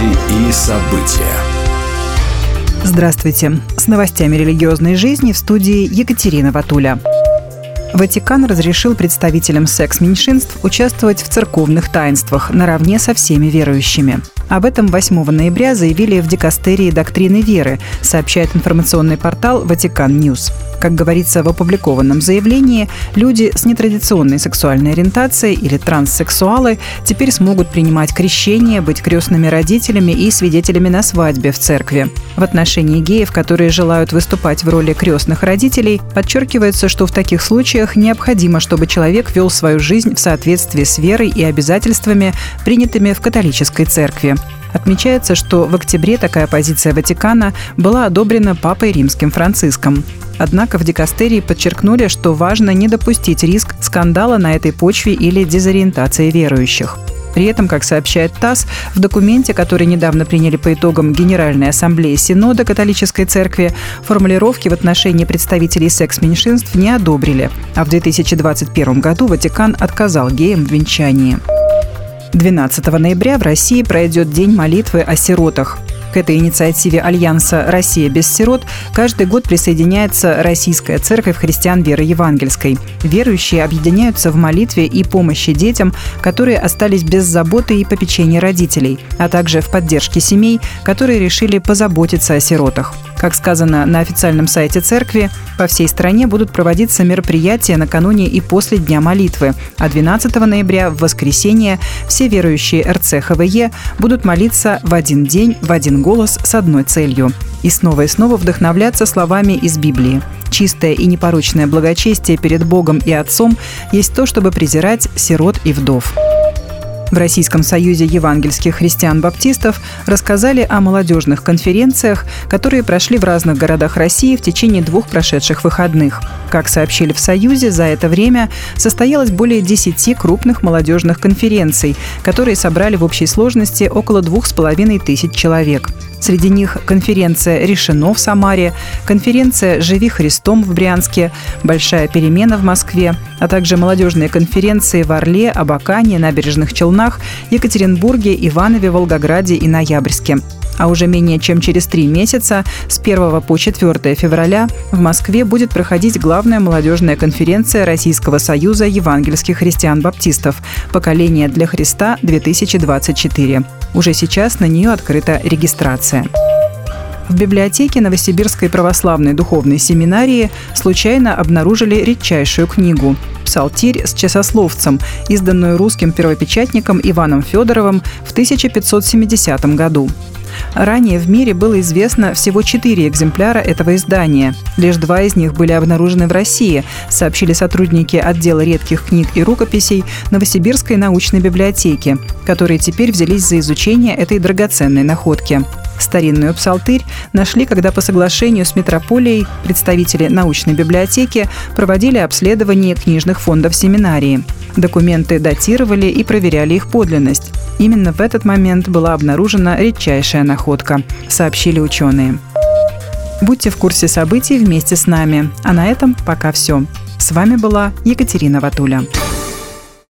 Новости и события. Здравствуйте. С новостями религиозной жизни в студии Екатерина Ватуля. Ватикан разрешил представителям секс-меньшинств участвовать в церковных таинствах наравне со всеми верующими. Об этом 8 ноября заявили в Дикастерии доктрины веры, сообщает информационный портал «Vatican News». Как говорится в опубликованном заявлении, люди с нетрадиционной сексуальной ориентацией или транссексуалы теперь смогут принимать крещение, быть крестными родителями и свидетелями на свадьбе в церкви. В отношении геев, которые желают выступать в роли крестных родителей, подчеркивается, что в таких случаях необходимо, чтобы человек вел свою жизнь в соответствии с верой и обязательствами, принятыми в католической церкви. Отмечается, что в октябре такая позиция Ватикана была одобрена Папой Римским Франциском. Однако в дикастерии подчеркнули, что важно не допустить риск скандала на этой почве или дезориентации верующих. При этом, как сообщает ТАСС, в документе, который недавно приняли по итогам Генеральной Ассамблеи Синода католической церкви, формулировки в отношении представителей секс-меньшинств не одобрили, а в 2021 году Ватикан отказал геям в венчании. 12 ноября в России пройдет День молитвы о сиротах. К этой инициативе Альянса «Россия без сирот» каждый год присоединяется Российская Церковь Христиан Веры Евангельской. Верующие объединяются в молитве и помощи детям, которые остались без заботы и попечения родителей, а также в поддержке семей, которые решили позаботиться о сиротах. Как сказано на официальном сайте церкви, по всей стране будут проводиться мероприятия накануне и после Дня молитвы, а 12 ноября в воскресенье все верующие РЦХВЕ будут молиться в один день, в один голос с одной целью – и снова и снова вдохновляться словами из Библии. Чистое и непорочное благочестие перед Богом и Отцом есть то, чтобы презирать сирот и вдов. В Российском союзе евангельских христиан-баптистов рассказали о молодежных конференциях, которые прошли в разных городах России в течение двух прошедших выходных. Как сообщили в Союзе, за это время состоялось более 10 крупных молодежных конференций, которые собрали в общей сложности около двух с половиной тысяч человек. Среди них конференция «Решено» в Самаре, конференция «Живи Христом» в Брянске, «Большая перемена» в Москве, а также молодежные конференции в Орле, Абакане, Набережных Челнах, Екатеринбурге, Иванове, Волгограде и Ноябрьске. А уже менее чем через три месяца, с 1 по 4 февраля, в Москве будет проходить главная молодежная конференция Российского союза евангельских христиан-баптистов «Поколение для Христа-2024». Уже сейчас на нее открыта регистрация. В библиотеке Новосибирской православной духовной семинарии случайно обнаружили редчайшую книгу «Псалтирь с часословцем», изданную русским первопечатником Иваном Федоровым в 1570 году. Ранее в мире было известно всего четыре экземпляра этого издания. Лишь два из них были обнаружены в России, сообщили сотрудники отдела редких книг и рукописей Новосибирской научной библиотеки, которые теперь взялись за изучение этой драгоценной находки. Старинную псалтырь нашли, когда по соглашению с метрополией представители научной библиотеки проводили обследование книжных фондов семинарии. Документы датировали и проверяли их подлинность. Именно в этот момент была обнаружена редчайшая находка, сообщили ученые. Будьте в курсе событий вместе с нами. А на этом пока все. С вами была Екатерина Ватуля.